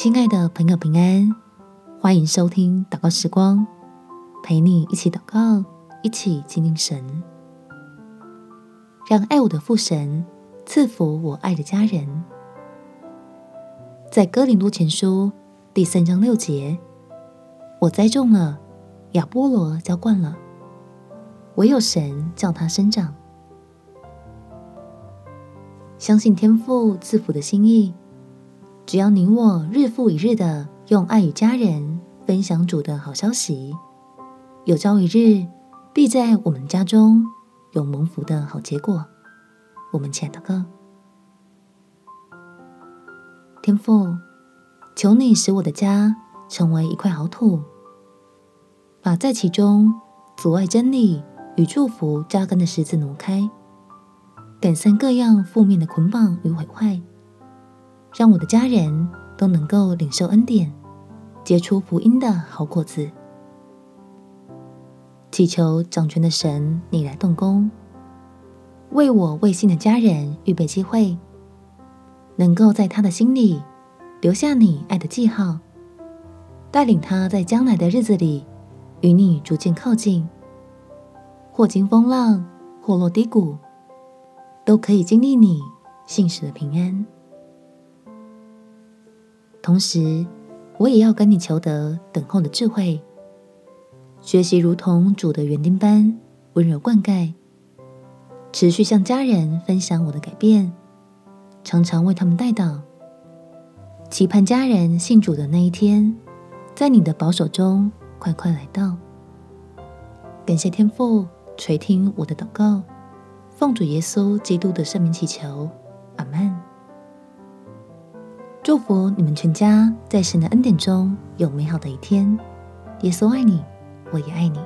亲爱的朋友，平安，欢迎收听祷告时光，陪你一起祷告，一起亲近神，让爱我的父神赐福我爱的家人。在哥林多前书第三章六节，我栽种了，亚波罗浇灌了，唯有神叫它生长。相信天父赐福的心意。只要你我日复一日的用爱与家人分享主的好消息，有朝一日必在我们家中有蒙福的好结果。我们且祷告：天父，求你使我的家成为一块好土，把在其中阻碍真理与祝福扎根的石子挪开，赶散各样负面的捆绑与毁坏。让我的家人都能够领受恩典，结出福音的好果子。祈求掌权的神，你来动工，为我未信的家人预备机会，能够在他的心里留下你爱的记号，带领他在将来的日子里与你逐渐靠近，或经风浪，或落低谷，都可以经历你信实的平安。同时，我也要跟你求得等候的智慧，学习如同主的园丁般温柔灌溉，持续向家人分享我的改变，常常为他们代祷，期盼家人信主的那一天，在你的保守中快快来到。感谢天父垂听我的祷告，奉主耶稣基督的圣名祈求，阿门。祝福你们全家在神的恩典中有美好的一天。耶稣爱你，我也爱你。